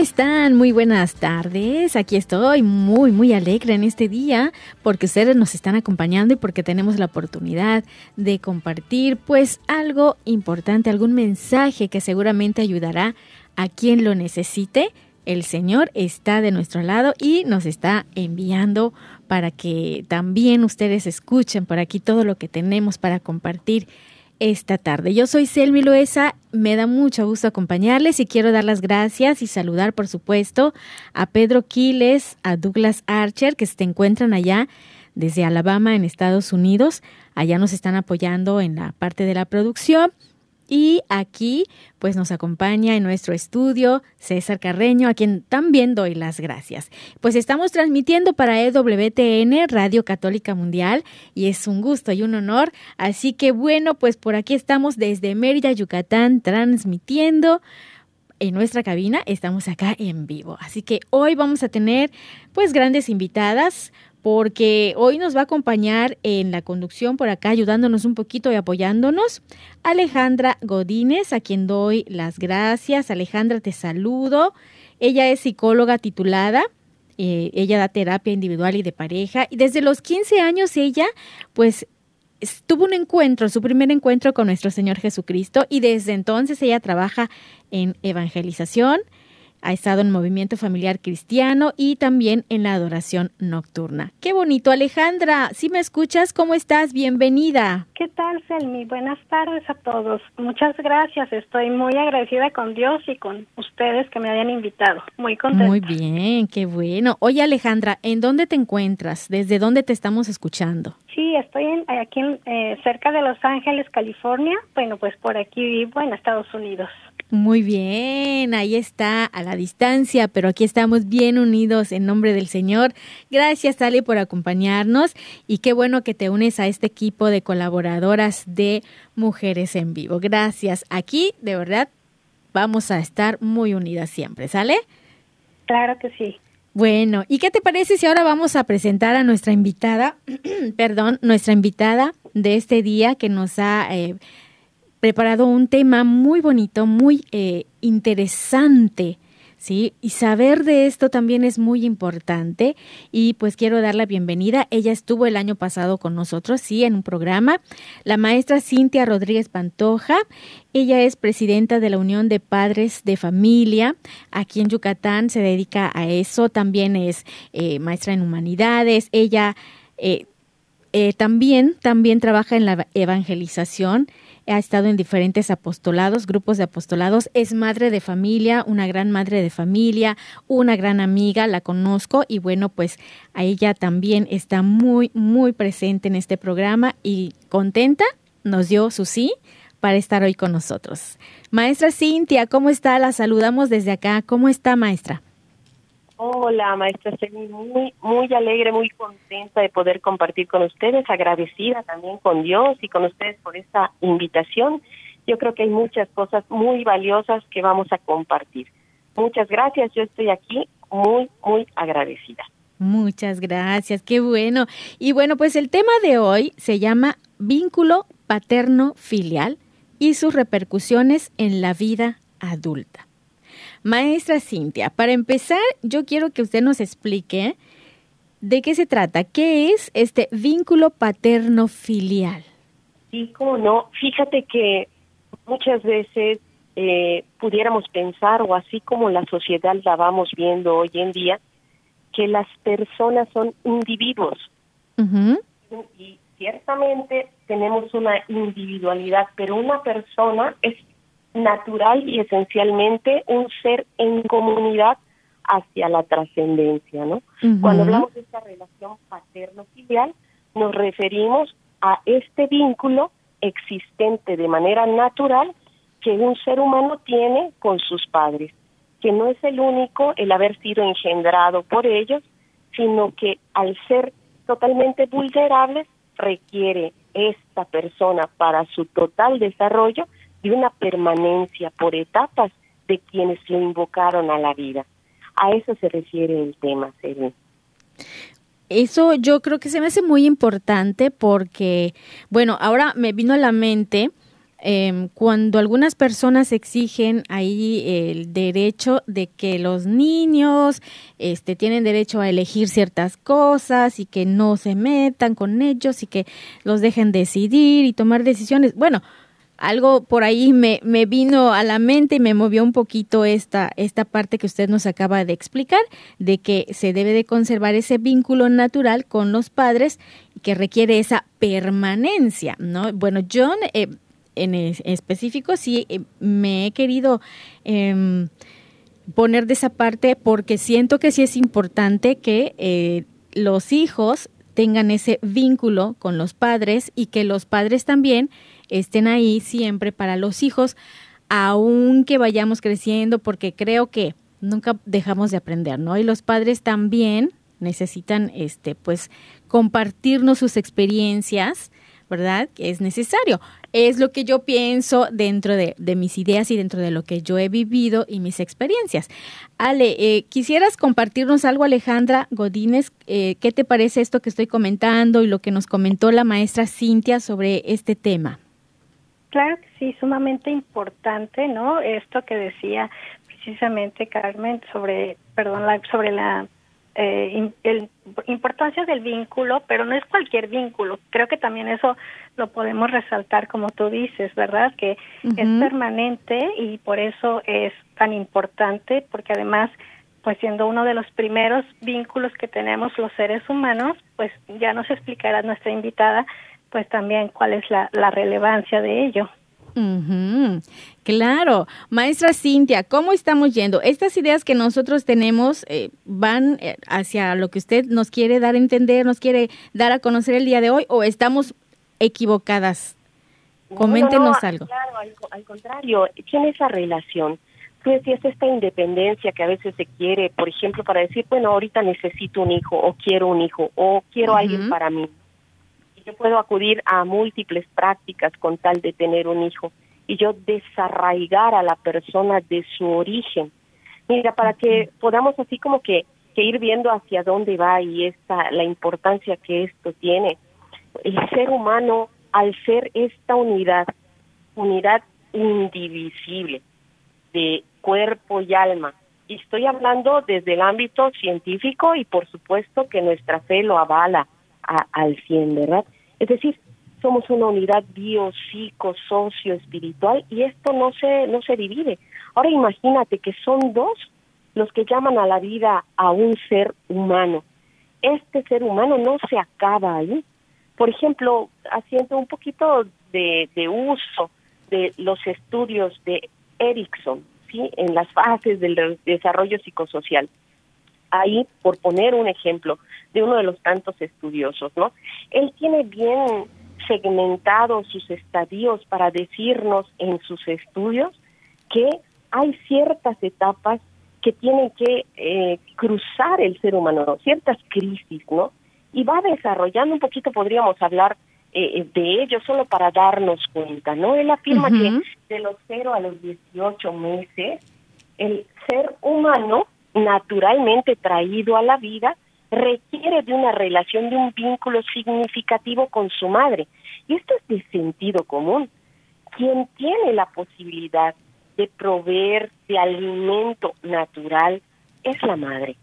están? Muy buenas tardes. Aquí estoy muy, muy alegre en este día porque ustedes nos están acompañando y porque tenemos la oportunidad de compartir pues algo importante, algún mensaje que seguramente ayudará a quien lo necesite. El Señor está de nuestro lado y nos está enviando para que también ustedes escuchen por aquí todo lo que tenemos para compartir esta tarde. Yo soy Selmi Loesa, me da mucho gusto acompañarles y quiero dar las gracias y saludar, por supuesto, a Pedro Quiles, a Douglas Archer, que se encuentran allá desde Alabama, en Estados Unidos. Allá nos están apoyando en la parte de la producción. Y aquí, pues nos acompaña en nuestro estudio César Carreño, a quien también doy las gracias. Pues estamos transmitiendo para EWTN, Radio Católica Mundial, y es un gusto y un honor. Así que bueno, pues por aquí estamos desde Mérida, Yucatán, transmitiendo en nuestra cabina. Estamos acá en vivo. Así que hoy vamos a tener, pues, grandes invitadas porque hoy nos va a acompañar en la conducción por acá, ayudándonos un poquito y apoyándonos, Alejandra Godínez, a quien doy las gracias. Alejandra, te saludo. Ella es psicóloga titulada. Eh, ella da terapia individual y de pareja. Y desde los 15 años ella, pues, tuvo un encuentro, su primer encuentro con nuestro Señor Jesucristo. Y desde entonces ella trabaja en evangelización, ha estado en movimiento familiar cristiano y también en la adoración nocturna. Qué bonito, Alejandra. Si me escuchas, ¿cómo estás? Bienvenida. ¿Qué tal, Selmi? Buenas tardes a todos. Muchas gracias. Estoy muy agradecida con Dios y con ustedes que me hayan invitado. Muy contenta. Muy bien, qué bueno. Oye, Alejandra, ¿en dónde te encuentras? ¿Desde dónde te estamos escuchando? Sí, estoy en, aquí en, eh, cerca de Los Ángeles, California. Bueno, pues por aquí vivo en Estados Unidos. Muy bien, ahí está a la distancia, pero aquí estamos bien unidos en nombre del Señor. Gracias, Ale, por acompañarnos y qué bueno que te unes a este equipo de colaboradoras de Mujeres en Vivo. Gracias. Aquí, de verdad, vamos a estar muy unidas siempre, ¿sale? Claro que sí. Bueno, ¿y qué te parece si ahora vamos a presentar a nuestra invitada, perdón, nuestra invitada de este día que nos ha... Eh, preparado un tema muy bonito, muy eh, interesante. ¿Sí? Y saber de esto también es muy importante y pues quiero dar la bienvenida. Ella estuvo el año pasado con nosotros, sí, en un programa. La maestra Cintia Rodríguez Pantoja. Ella es presidenta de la Unión de Padres de Familia. Aquí en Yucatán se dedica a eso. También es eh, maestra en humanidades. Ella eh, eh, también, también trabaja en la evangelización ha estado en diferentes apostolados, grupos de apostolados, es madre de familia, una gran madre de familia, una gran amiga, la conozco y bueno, pues a ella también está muy, muy presente en este programa y contenta, nos dio su sí para estar hoy con nosotros. Maestra Cintia, ¿cómo está? La saludamos desde acá. ¿Cómo está, maestra? Hola, maestra Celi, muy, muy alegre, muy contenta de poder compartir con ustedes, agradecida también con Dios y con ustedes por esta invitación. Yo creo que hay muchas cosas muy valiosas que vamos a compartir. Muchas gracias, yo estoy aquí muy, muy agradecida. Muchas gracias, qué bueno. Y bueno, pues el tema de hoy se llama vínculo paterno-filial y sus repercusiones en la vida adulta. Maestra Cintia, para empezar, yo quiero que usted nos explique de qué se trata, qué es este vínculo paterno-filial. Sí, cómo no. Fíjate que muchas veces eh, pudiéramos pensar, o así como la sociedad la vamos viendo hoy en día, que las personas son individuos. Y ciertamente tenemos una individualidad, pero una persona es natural y esencialmente un ser en comunidad hacia la trascendencia, ¿no? Cuando hablamos de esta relación paterno-filial, nos referimos a este vínculo existente de manera natural que un ser humano tiene con sus padres, que no es el único el haber sido engendrado por ellos, sino que al ser totalmente vulnerables requiere esta persona para su total desarrollo de una permanencia por etapas de quienes lo invocaron a la vida. A eso se refiere el tema, Serena. Eso yo creo que se me hace muy importante porque, bueno, ahora me vino a la mente eh, cuando algunas personas exigen ahí el derecho de que los niños este, tienen derecho a elegir ciertas cosas y que no se metan con ellos y que los dejen decidir y tomar decisiones. Bueno, algo por ahí me, me, vino a la mente y me movió un poquito esta, esta parte que usted nos acaba de explicar, de que se debe de conservar ese vínculo natural con los padres que requiere esa permanencia, ¿no? Bueno, John, eh, en específico, sí eh, me he querido em, poner de esa parte porque siento que sí es importante que eh, los hijos tengan ese vínculo con los padres y que los padres también estén ahí siempre para los hijos, aunque vayamos creciendo, porque creo que nunca dejamos de aprender, ¿no? Y los padres también necesitan, este, pues, compartirnos sus experiencias, ¿verdad? Es necesario. Es lo que yo pienso dentro de, mis ideas y dentro de lo que yo he vivido y mis experiencias. Ale, eh, ¿quisieras compartirnos algo, Alejandra Godínez? Eh, ¿Qué te parece esto que estoy comentando y lo que nos comentó la maestra Cintia sobre este tema? Claro que sí, sumamente importante, ¿no? Esto que decía precisamente Carmen sobre, perdón, la, sobre la eh, importancia del vínculo, pero no es cualquier vínculo. Creo que también eso lo podemos resaltar, como tú dices, ¿verdad? Que es permanente y por eso es tan importante, porque además, pues siendo uno de los primeros vínculos que tenemos los seres humanos, pues ya nos explicará nuestra invitada pues también cuál es la, relevancia de ello. Claro, maestra Cintia, ¿cómo estamos yendo? Estas ideas que nosotros tenemos eh, van eh, hacia lo que usted nos quiere dar a entender, nos quiere dar a conocer el día de hoy o estamos equivocadas? Coméntenos algo. Claro, al, contrario, tiene esa relación. Tú decías esta independencia que a veces se quiere, por ejemplo, para decir, bueno, ahorita necesito un hijo o quiero un hijo o quiero alguien para mí yo puedo acudir a múltiples prácticas con tal de tener un hijo y yo desarraigar a la persona de su origen. Mira, para que podamos así como que, que ir viendo hacia dónde va y esta, la importancia que esto tiene. El ser humano, al ser esta unidad, unidad indivisible de cuerpo y alma, y estoy hablando desde el ámbito científico y por supuesto que nuestra fe lo avala al 100, ¿verdad? Es decir, somos una unidad bio, psico, socio, espiritual y esto no se, no se divide. Ahora imagínate que son dos los que llaman a la vida a un ser humano. Este ser humano no se acaba ahí. Por ejemplo, haciendo un poquito de, de uso de los estudios de Erickson, ¿sí? en las fases del desarrollo psicosocial. Ahí, por poner un ejemplo, de uno de los tantos estudiosos, ¿no? Él tiene bien segmentados sus estadios para decirnos en sus estudios que hay ciertas etapas que tienen que eh, cruzar el ser humano, ciertas crisis, ¿no? Y va desarrollando un poquito, podríamos hablar eh, de ello solo para darnos cuenta, ¿no? Él afirma que de los 0 a los 18 meses, el ser humano naturalmente traído a la vida requiere de una relación, de un vínculo significativo con su madre. Y esto es de sentido común. Quien tiene la posibilidad de proveer de alimento natural es la madre.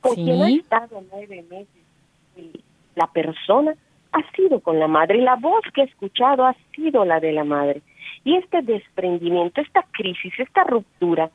Con quien ha estado nueve meses la persona ha sido con la madre y la voz que he escuchado ha sido la de la madre. Y este desprendimiento, esta crisis, esta ruptura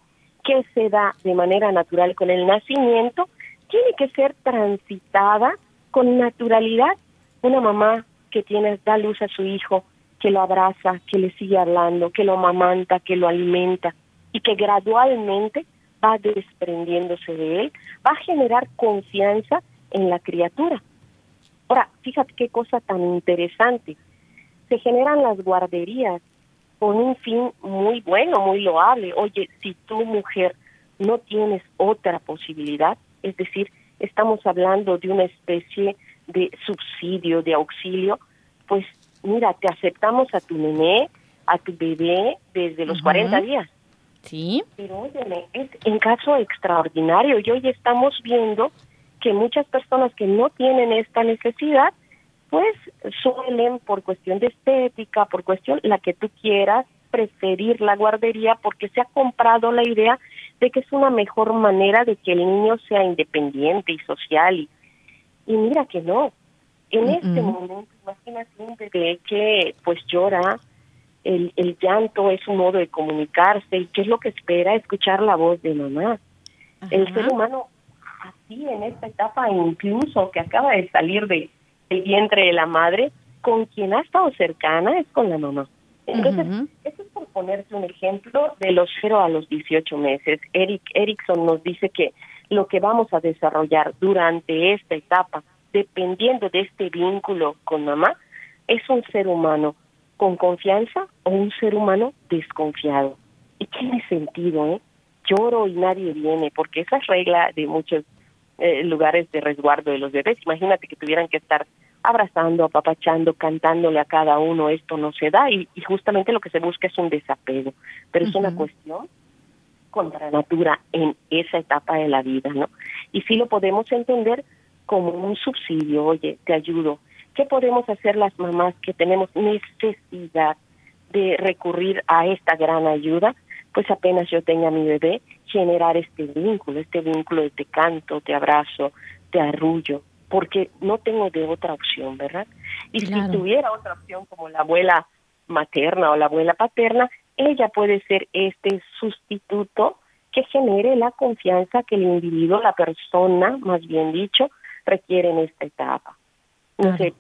que se da de manera natural con el nacimiento, tiene que ser transitada con naturalidad. Una mamá que tiene, da luz a su hijo, que lo abraza, que le sigue hablando, que lo amamanta, que lo alimenta y que gradualmente va desprendiéndose de él, va a generar confianza en la criatura. Ahora, fíjate qué cosa tan interesante. Se generan las guarderías con un fin muy bueno, muy loable. Oye, si tu mujer no tienes otra posibilidad, es decir, estamos hablando de una especie de subsidio, de auxilio, pues mira, te aceptamos a tu nené, a tu bebé desde los 40 días. Sí. Pero óyeme, es en caso extraordinario y hoy estamos viendo que muchas personas que no tienen esta necesidad, pues suelen por cuestión de estética, por cuestión la que tú quieras, preferir la guardería porque se ha comprado la idea de que es una mejor manera de que el niño sea independiente y social y, y mira que no. En este momento, imagínate un bebé que pues llora, el, el llanto es un modo de comunicarse y qué es lo que espera escuchar la voz de mamá. El ser humano así en esta etapa incluso que acaba de salir de, del vientre de la madre, con quien ha estado cercana es con la mamá. Entonces, eso es por ponerte un ejemplo de los 0 a los 18 meses. Eric Erickson nos dice que lo que vamos a desarrollar durante esta etapa, dependiendo de este vínculo con mamá, es un ser humano con confianza o un ser humano desconfiado. Y tiene sentido, ¿eh? Lloro y nadie viene, porque esa es regla de muchos eh, lugares de resguardo de los bebés. Imagínate que tuvieran que estar abrazando, apapachando, cantándole a cada uno, esto no se da y, justamente lo que se busca es un desapego, pero es una cuestión contra natura en esa etapa de la vida, ¿no? Y sí lo podemos entender como un subsidio, oye, te ayudo, ¿Qué podemos hacer las mamás que tenemos necesidad de recurrir a esta gran ayuda? Pues apenas yo tenga mi bebé, generar este vínculo, este vínculo de te canto, te abrazo, te arrullo, porque no tengo de otra opción, ¿verdad? Y si tuviera otra opción como la abuela materna o la abuela paterna, ella puede ser este sustituto que genere la confianza que el individuo, la persona, más bien dicho, requiere en esta etapa. No sé,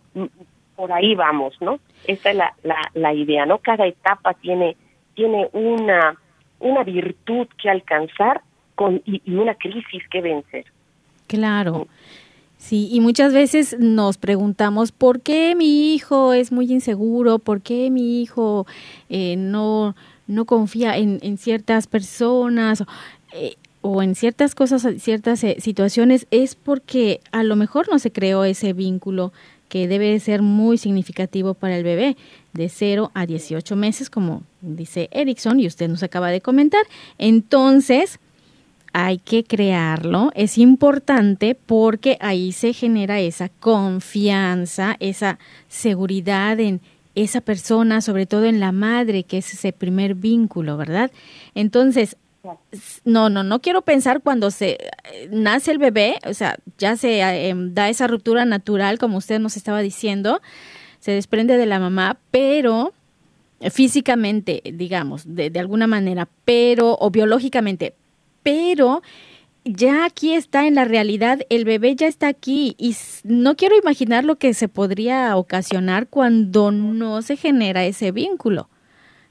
por ahí vamos, ¿no? Esa es la, la, la idea, ¿no? Cada etapa tiene, tiene una, una virtud que alcanzar con, y, una crisis que vencer. Claro. Sí, y muchas veces nos preguntamos por qué mi hijo es muy inseguro, por qué mi hijo eh, no, no confía en, en ciertas personas. Eh, o en ciertas cosas, ciertas eh, situaciones, es porque a lo mejor no se creó ese vínculo que debe ser muy significativo para el bebé de 0 a 18 meses, como dice Erickson y usted nos acaba de comentar. Entonces, hay que crearlo, es importante porque ahí se genera esa confianza, esa seguridad en esa persona, sobre todo en la madre, que es ese primer vínculo, ¿verdad? Entonces, no, no, no quiero pensar cuando se eh, nace el bebé, o sea, ya se eh, em, da esa ruptura natural, como usted nos estaba diciendo, se desprende de la mamá, pero físicamente, digamos, de, de alguna manera, pero, o biológicamente, pero ya aquí está en la realidad, el bebé ya está aquí y no quiero imaginar lo que se podría ocasionar cuando no se genera ese vínculo,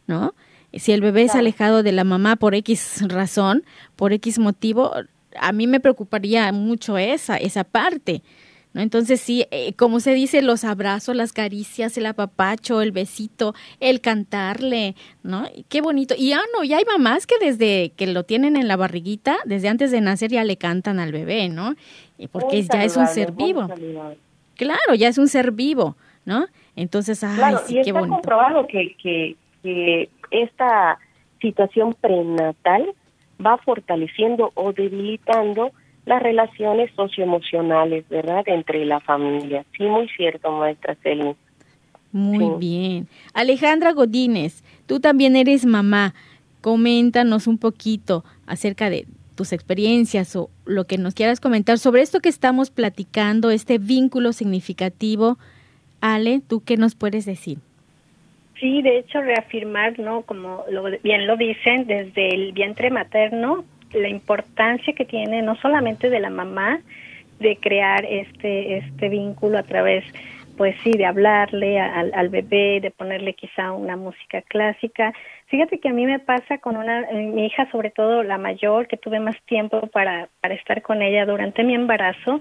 ¿no? Si el bebé es alejado de la mamá por X razón, por X motivo, a mí me preocuparía mucho esa, esa parte. ¿No? Entonces sí, eh, como se dice, los abrazos, las caricias, el apapacho, el besito, el cantarle, ¿no? Qué bonito. Y ah, no, ya hay mamás que desde que lo tienen en la barriguita, desde antes de nacer ya le cantan al bebé, ¿no? Porque ya es un ser vivo. Claro, ya es un ser vivo, ¿no? Entonces, ay, sí, qué bonito. comprobado que, que, que esta situación prenatal va fortaleciendo o debilitando las relaciones socioemocionales, ¿verdad?, entre la familia. Sí, muy cierto, maestra Celine. Muy bien. Alejandra Godínez, tú también eres mamá. coméntanos un poquito acerca de tus experiencias o lo que nos quieras comentar sobre esto que estamos platicando, este vínculo significativo. Ale, ¿tú qué nos puedes decir? Sí, de hecho, reafirmar, ¿no? Como lo, bien lo dicen, desde el vientre materno, la importancia que tiene no solamente de la mamá de crear este este vínculo a través pues sí, de hablarle al, al, bebé, de ponerle quizá una música clásica. Fíjate que a mí me pasa con una, eh, mi hija, sobre todo la mayor, que tuve más tiempo para, para estar con ella durante mi embarazo,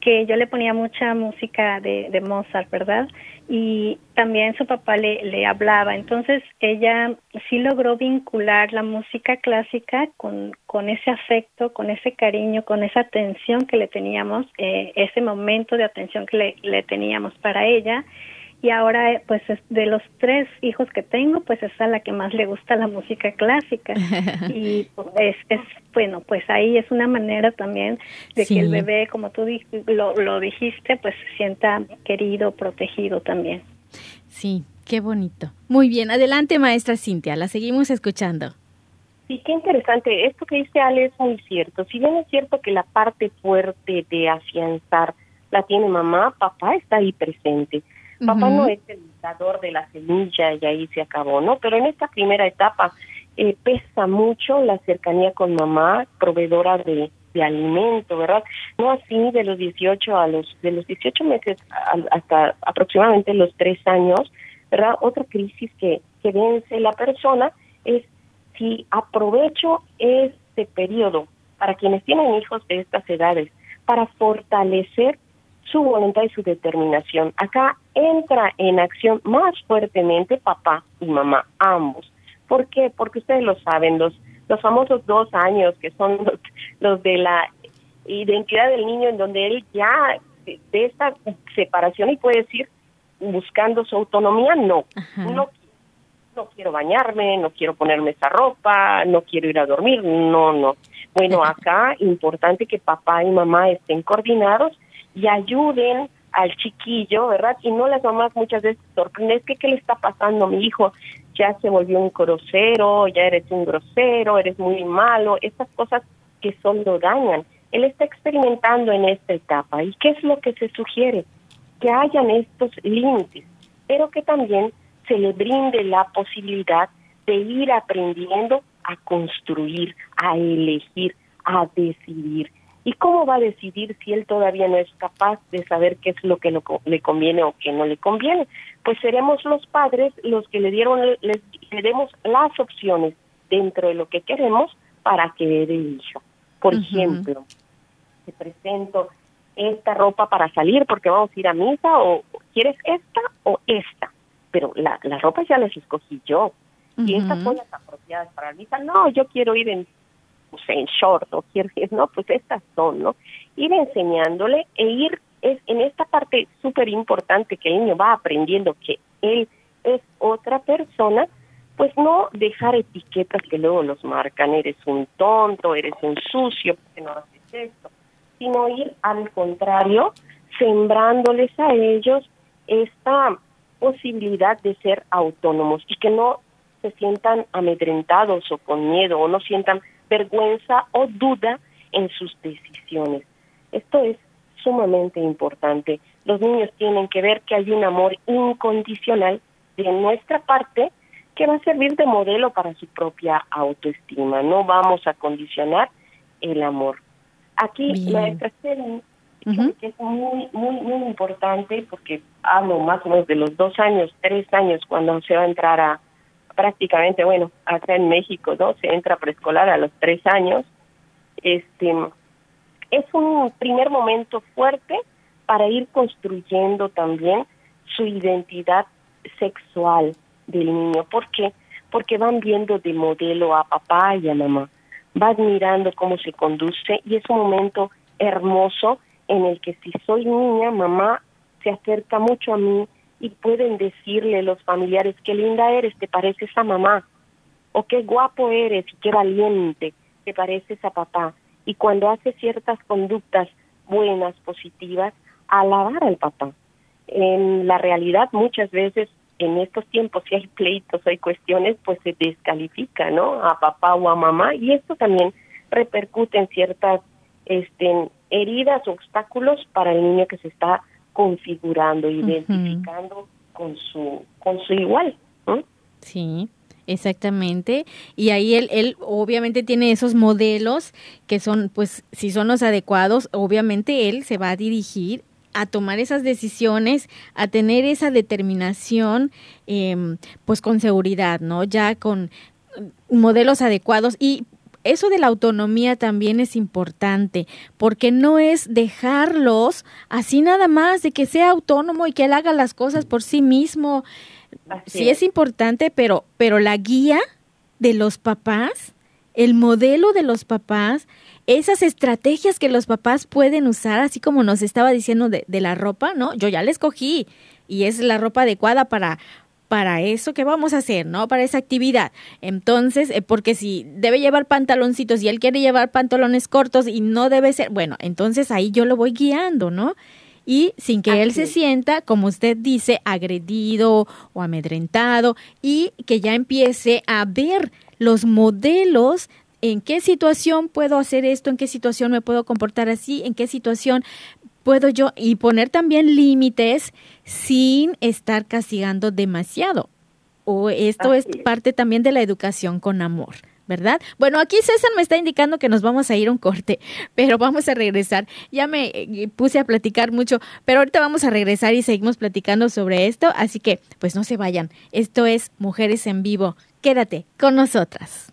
que yo le ponía mucha música de, de Mozart, ¿verdad? Y también su papá le, le hablaba. Entonces ella sí logró vincular la música clásica con, con ese afecto, con ese cariño, con esa atención que le teníamos, eh, ese momento de atención que le, le teníamos para ella y ahora pues de los tres hijos que tengo pues es a la que más le gusta la música clásica y es, es bueno pues ahí es una manera también de que el bebé como tú lo, lo dijiste pues se sienta querido protegido también sí qué bonito muy bien adelante maestra Cintia la seguimos escuchando Sí, qué interesante. Esto que dice Ale es muy cierto. Si bien es cierto que la parte fuerte de afianzar la tiene mamá, papá está ahí presente. Papá no es el dador de la semilla y ahí se acabó, ¿no? Pero en esta primera etapa eh, pesa mucho la cercanía con mamá, proveedora de, de alimento, ¿verdad? No así de los 18 a los de los 18 meses hasta aproximadamente los 3 años, ¿verdad? Otra crisis que, que vence la persona es si aprovecho este periodo para quienes tienen hijos de estas edades para fortalecer su voluntad y su determinación. Acá entra en acción más fuertemente papá y mamá, ambos. ¿Por qué? Porque ustedes lo saben, los, los famosos dos años que son los, de la identidad del niño en donde él ya de, esta separación y puede decir buscando su autonomía, no, no, no quiero bañarme, no quiero ponerme esa ropa, no quiero ir a dormir, no, no. Bueno, acá importante que papá y mamá estén coordinados y ayuden al chiquillo, ¿verdad? Y no las mamás muchas veces sorprenden, es que ¿qué le está pasando a mi hijo? Ya se volvió un grosero, ya eres un grosero, eres muy malo, estas cosas que solo dañan. Él está experimentando en esta etapa. ¿Y qué es lo que se sugiere? Que hayan estos límites, pero que también se le brinde la posibilidad de ir aprendiendo a construir, a elegir, a decidir. ¿Y cómo va a decidir si él todavía no es capaz de saber qué es lo que le conviene o qué no le conviene? Pues seremos los padres los que le dieron, les, le demos las opciones dentro de lo que queremos para que el hijo. Por ejemplo, te presento esta ropa para salir porque vamos a ir a misa o quieres esta o esta, pero la, la ropa ya las escogí yo. Y estas son las apropiadas para la misa. No, yo quiero ir en pues, en short o quiero no, pues estas son, ¿no? Ir enseñándole e ir es en esta parte súper importante que el niño va aprendiendo que él es otra persona, pues no dejar etiquetas que luego los marcan, eres un tonto, eres un sucio, porque no haces esto, sino ir al contrario, sembrándoles a ellos esta posibilidad de ser autónomos y que no se sientan amedrentados o con miedo o no sientan vergüenza o duda en sus decisiones. Esto es sumamente importante. Los niños tienen que ver que hay un amor incondicional de nuestra parte que va a servir de modelo para su propia autoestima. No vamos a condicionar el amor. Aquí, maestra Stellen, que es muy, muy, muy importante porque hablo más o menos de los dos años, tres años, cuando se va a entrar a, prácticamente, bueno, acá en México, ¿no? Se entra preescolar a los tres años. Este, es un primer momento fuerte para ir construyendo también su identidad sexual del niño. ¿Por qué? Porque van viendo de modelo a papá y a mamá. Van mirando cómo se conduce y es un momento hermoso en el que si soy niña, mamá se acerca mucho a mí, y pueden decirle los familiares, qué linda eres, te pareces a mamá, o qué guapo eres y qué valiente, te pareces a papá. Y cuando hace ciertas conductas buenas, positivas, alabar al papá. En la realidad muchas veces en estos tiempos si hay pleitos, hay cuestiones, pues se descalifica, ¿no? A papá o a mamá y esto también repercute en ciertas este, heridas, obstáculos para el niño que se está configurando, identificando con su con su igual. ¿no? Sí. Exactamente. Y ahí él, él obviamente tiene esos modelos que son, pues, si son los adecuados, obviamente él se va a dirigir a tomar esas decisiones, a tener esa determinación, eh, pues con seguridad, ¿no? Ya con modelos adecuados. Y eso de la autonomía también es importante, porque no es dejarlos así nada más, de que sea autónomo y que él haga las cosas por sí mismo. sí es. importante, pero, pero la guía de los papás, el modelo de los papás, esas estrategias que los papás pueden usar, así como nos estaba diciendo de, de la ropa, ¿no? Yo ya la escogí y es la ropa adecuada para para eso que vamos a hacer, ¿no? Para esa actividad. Entonces, eh, porque si debe llevar pantaloncitos y él quiere llevar pantalones cortos y no debe ser, bueno, entonces ahí yo lo voy guiando, ¿no? Y sin que él se sienta, como usted dice, agredido o amedrentado y que ya empiece a ver los modelos en qué situación puedo hacer esto, en qué situación me puedo comportar así, en qué situación puedo yo y poner también límites sin estar castigando demasiado. O esto es parte también de la educación con amor. ¿verdad? Bueno, aquí César me está indicando que nos vamos a ir a un corte, pero vamos a regresar. Ya me eh, puse a platicar mucho, pero ahorita vamos a regresar y seguimos platicando sobre esto, así que pues no se vayan. Esto es Mujeres en Vivo. Quédate con nosotras.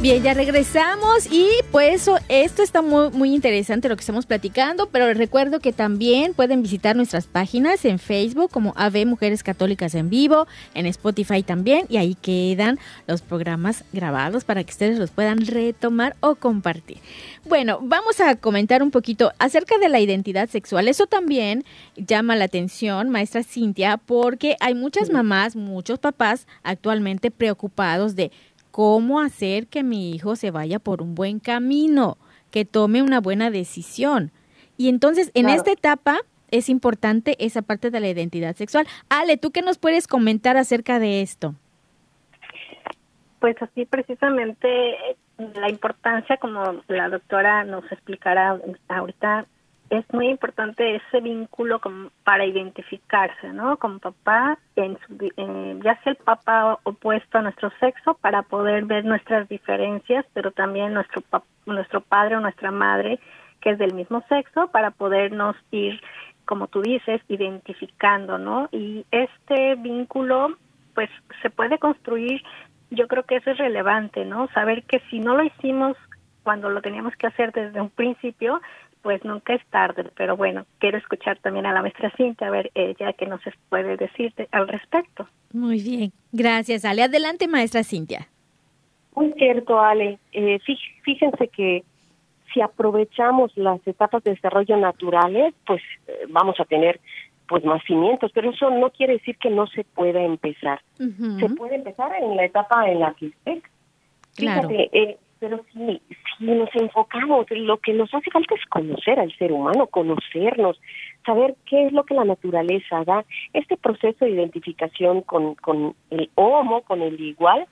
Bien, ya regresamos y pues esto está muy, muy interesante lo que estamos platicando, pero les recuerdo que también pueden visitar nuestras páginas en Facebook como AV Mujeres Católicas en Vivo, en Spotify también y ahí quedan los programas grabados para que ustedes los puedan retomar o compartir. Bueno, vamos a comentar un poquito acerca de la identidad sexual. Eso también llama la atención, maestra Cintia, porque hay muchas mamás, muchos papás actualmente preocupados de cómo hacer que mi hijo se vaya por un buen camino, que tome una buena decisión. Y entonces, en esta etapa es importante esa parte de la identidad sexual. Ale, ¿tú qué nos puedes comentar acerca de esto? Pues así precisamente la importancia, como la doctora nos explicará ahorita, es muy importante ese vínculo para identificarse, ¿no? Con papá, en ya sea el papá opuesto a nuestro sexo, para poder ver nuestras diferencias, pero también nuestro, nuestro padre o nuestra madre, que es del mismo sexo, para podernos ir, como tú dices, identificando, ¿no? Y este vínculo, pues, se puede construir, yo creo que eso es relevante, ¿no? Saber que si no lo hicimos cuando lo teníamos que hacer desde un principio, pues nunca es tarde, pero bueno, quiero escuchar también a la maestra Cintia, a ver ella qué nos puede decir al respecto. Muy bien, gracias Ale. Adelante, maestra Cintia. Muy cierto, Ale. Eh, fíjense que si aprovechamos las etapas de desarrollo naturales, pues eh, vamos a tener pues más cimientos, pero eso no quiere decir que no se pueda empezar. Se puede empezar en la etapa en la que esté. Claro. Eh, pero si, si nos enfocamos, lo que nos hace falta es conocer al ser humano, conocernos, saber qué es lo que la naturaleza da. Este proceso de identificación con, con el homo, con el igual,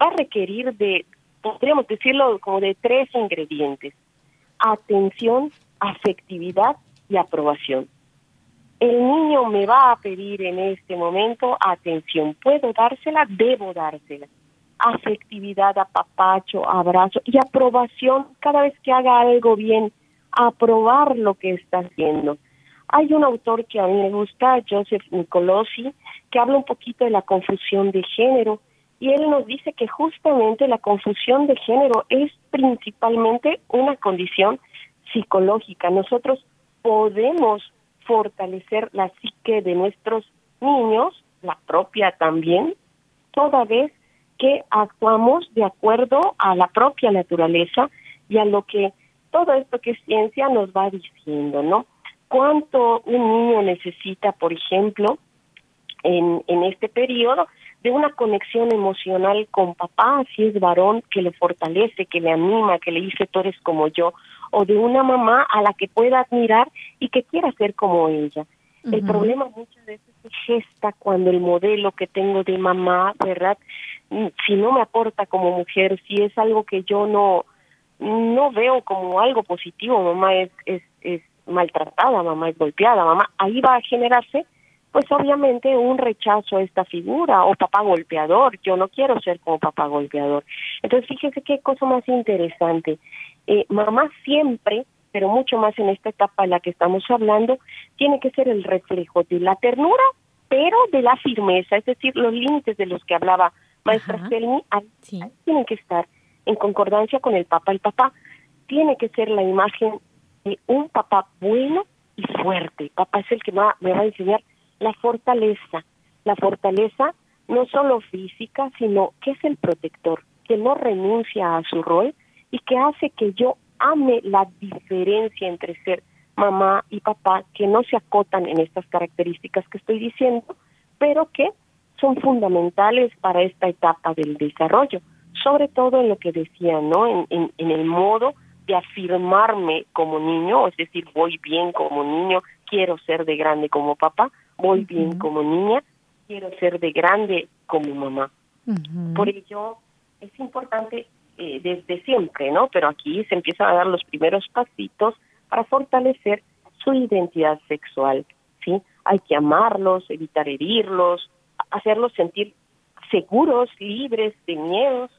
va a requerir de, podríamos decirlo, como de tres ingredientes. Atención, afectividad y aprobación. El niño me va a pedir en este momento atención. ¿Puedo dársela? Debo dársela afectividad, apapacho, abrazo y aprobación cada vez que haga algo bien, aprobar lo que está haciendo. Hay un autor que a mí me gusta, Joseph Nicolosi, que habla un poquito de la confusión de género y él nos dice que justamente la confusión de género es principalmente una condición psicológica. Nosotros podemos fortalecer la psique de nuestros niños, la propia también, toda vez que actuamos de acuerdo a la propia naturaleza y a lo que todo esto que es ciencia nos va diciendo, ¿no? Cuánto un niño necesita, por ejemplo, en, en este periodo, de una conexión emocional con papá, si es varón, que le fortalece, que le anima, que le dice tú eres como yo, o de una mamá a la que pueda admirar y que quiera ser como ella. El problema muchas veces se gesta cuando el modelo que tengo de mamá, ¿verdad? Si no me aporta como mujer, si es algo que yo no no veo como algo positivo, mamá es, es, es maltratada, mamá es golpeada, mamá, ahí va a generarse pues obviamente un rechazo a esta figura o papá golpeador, yo no quiero ser como papá golpeador. Entonces fíjese qué cosa más interesante. Eh, mamá siempre pero mucho más en esta etapa en la que estamos hablando, tiene que ser el reflejo de la ternura, pero de la firmeza, es decir, los límites de los que hablaba maestra Selmi, tienen que estar en concordancia con el papá. El papá tiene que ser la imagen de un papá bueno y fuerte. Papá es el que me va a enseñar la fortaleza. La fortaleza no solo física, sino que es el protector, que no renuncia a su rol y que hace que yo ame la diferencia entre ser mamá y papá, que no se acotan en estas características que estoy diciendo, pero que son fundamentales para esta etapa del desarrollo, sobre todo en lo que decía, ¿no? En, en, el modo de afirmarme como niño, es decir, voy bien como niño, quiero ser de grande como papá, voy bien como niña, quiero ser de grande como mamá. Por ello, es importante eh, desde siempre, ¿no? Pero aquí se empiezan a dar los primeros pasitos para fortalecer su identidad sexual, ¿sí? Hay que amarlos, evitar herirlos, hacerlos sentir seguros, libres de miedos,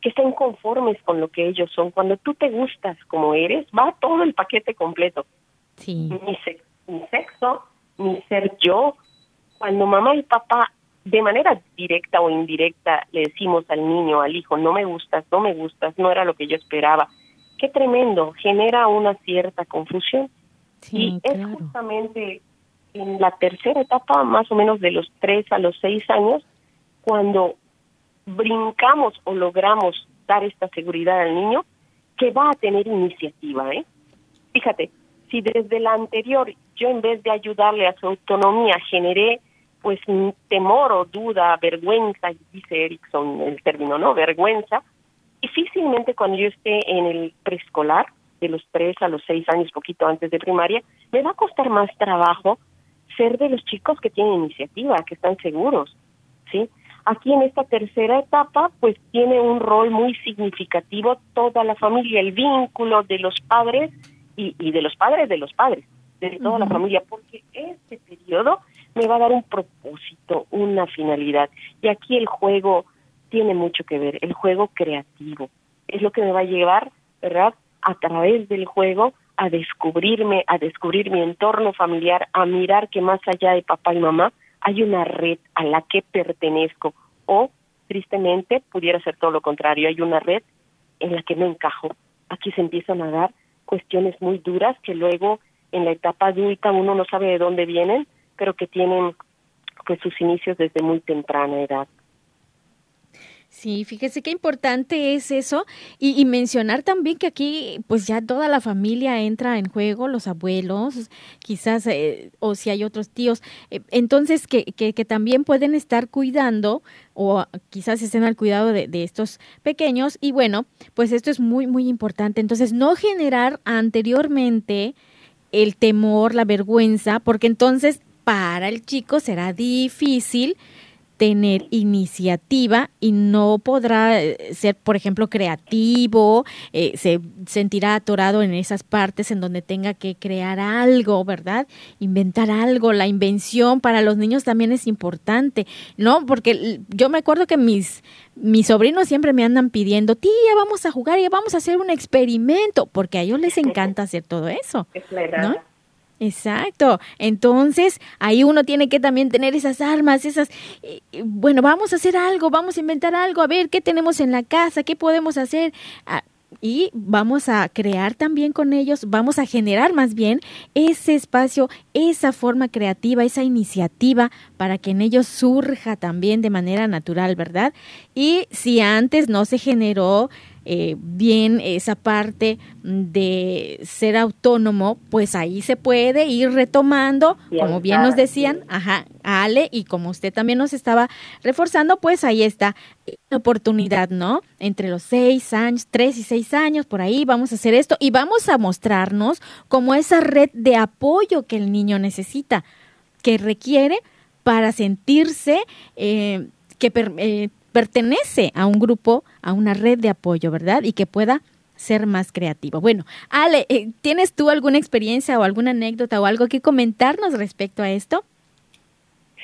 que estén conformes con lo que ellos son. Cuando tú te gustas como eres, va todo el paquete completo. Sí. Mi, mi sexo, mi ser yo. Cuando mamá y papá de manera directa o indirecta le decimos al niño, al hijo, no me gustas, no me gustas, no era lo que yo esperaba. Qué tremendo, genera una cierta confusión. y es justamente en la tercera etapa, más o menos de los tres a los seis años, cuando brincamos o logramos dar esta seguridad al niño, que va a tener iniciativa. ¿eh? Fíjate, si desde la anterior yo en vez de ayudarle a su autonomía generé pues temor o duda, vergüenza, dice Erickson el término, ¿no? Vergüenza. Difícilmente cuando yo esté en el preescolar, de los tres a los seis años, poquito antes de primaria, me va a costar más trabajo ser de los chicos que tienen iniciativa, que están seguros, ¿sí? Aquí en esta tercera etapa, pues tiene un rol muy significativo toda la familia, el vínculo de los padres y, y de los padres de los padres, de toda la familia, porque este periodo me va a dar un propósito, una finalidad. Y aquí el juego tiene mucho que ver, el juego creativo. Es lo que me va a llevar, ¿verdad? A través del juego a descubrirme, a descubrir mi entorno familiar, a mirar que más allá de papá y mamá hay una red a la que pertenezco o tristemente pudiera ser todo lo contrario, hay una red en la que no encajo. Aquí se empiezan a dar cuestiones muy duras que luego en la etapa adulta uno no sabe de dónde vienen pero que tienen pues sus inicios desde muy temprana edad. Sí, fíjese qué importante es eso. Y, mencionar también que aquí pues ya toda la familia entra en juego, los abuelos, quizás, eh, o si hay otros tíos, eh, entonces que, que, que, también pueden estar cuidando o quizás estén al cuidado de, de estos pequeños. Y bueno, pues esto es muy, muy importante. Entonces, no generar anteriormente el temor, la vergüenza, porque entonces para el chico será difícil tener iniciativa y no podrá eh, ser, por ejemplo, creativo, eh, se sentirá atorado en esas partes en donde tenga que crear algo, ¿verdad? Inventar algo. La invención para los niños también es importante, ¿no? Porque yo me acuerdo que mis, mis sobrinos siempre me andan pidiendo, tía, vamos a jugar y vamos a hacer un experimento, porque a ellos les encanta hacer todo eso. Es ¿no? Exacto. Entonces, ahí uno tiene que también tener esas armas, esas, eh, bueno, vamos a hacer algo, vamos a inventar algo, a ver qué tenemos en la casa, qué podemos hacer. Ah, y vamos a crear también con ellos, vamos a generar más bien ese espacio, esa forma creativa, esa iniciativa para que en ellos surja también de manera natural, ¿verdad? Y si antes no se generó eh, bien esa parte de ser autónomo, pues ahí se puede ir retomando, como bien nos decían, ajá, Ale, y como usted también nos estaba reforzando, pues ahí está la oportunidad, ¿no? Entre los seis años, tres y seis años, por ahí vamos a hacer esto y vamos a mostrarnos como esa red de apoyo que el niño necesita, que requiere para sentirse eh, que eh, pertenece a un grupo, a una red de apoyo, ¿verdad? Y que pueda ser más creativo. Bueno, Ale, eh, ¿tienes tú alguna experiencia o alguna anécdota o algo que comentarnos respecto a esto?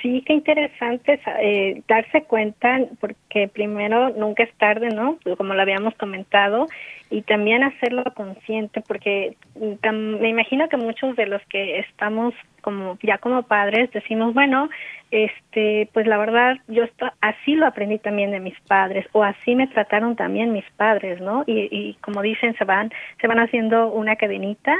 Sí, qué interesante eh, darse cuenta, porque primero nunca es tarde, ¿no? Como lo habíamos comentado, y también hacerlo consciente, porque me imagino que muchos de los que estamos como ya como padres decimos, bueno, este, pues la verdad, yo así lo aprendí también de mis padres, o así me trataron también mis padres, ¿no? Y, y como dicen, se van, se van haciendo una cadenita,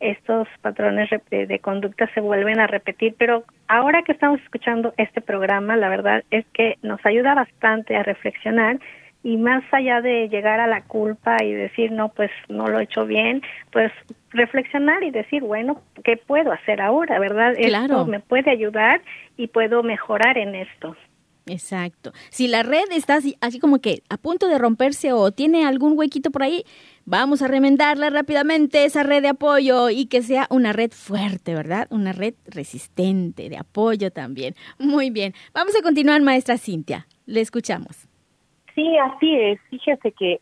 estos patrones de, conducta se vuelven a repetir, pero ahora que estamos escuchando este programa, la verdad es que nos ayuda bastante a reflexionar y más allá de llegar a la culpa y decir, no, pues no lo he hecho bien, pues reflexionar y decir, bueno, ¿qué puedo hacer ahora, verdad? Claro. Esto me puede ayudar y puedo mejorar en esto. Exacto. Si la red está así, así como que a punto de romperse o tiene algún huequito por ahí, vamos a remendarla rápidamente esa red de apoyo y que sea una red fuerte, ¿verdad? Una red resistente, de apoyo también. Muy bien. Vamos a continuar, maestra Cintia. Le escuchamos. Sí, así es. Fíjese que,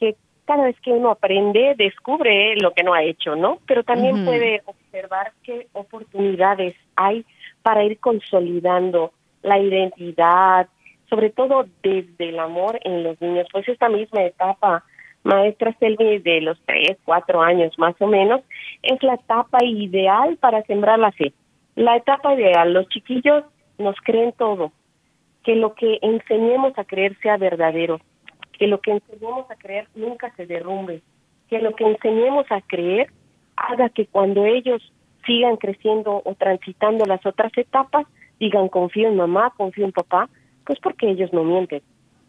que cada vez que uno aprende, descubre lo que no ha hecho, ¿no? Pero también puede observar qué oportunidades hay para ir consolidando la identidad, sobre todo desde el amor en los niños. Pues esta misma etapa, maestra Selvi, de los tres, cuatro años más o menos, es la etapa ideal para sembrar la fe. La etapa ideal, los chiquillos nos creen todo, que lo que enseñemos a creer sea verdadero, que lo que enseñemos a creer nunca se derrumbe, que lo que enseñemos a creer haga que cuando ellos sigan creciendo o transitando las otras etapas, digan confío en mamá, confío en papá, pues porque ellos no mienten.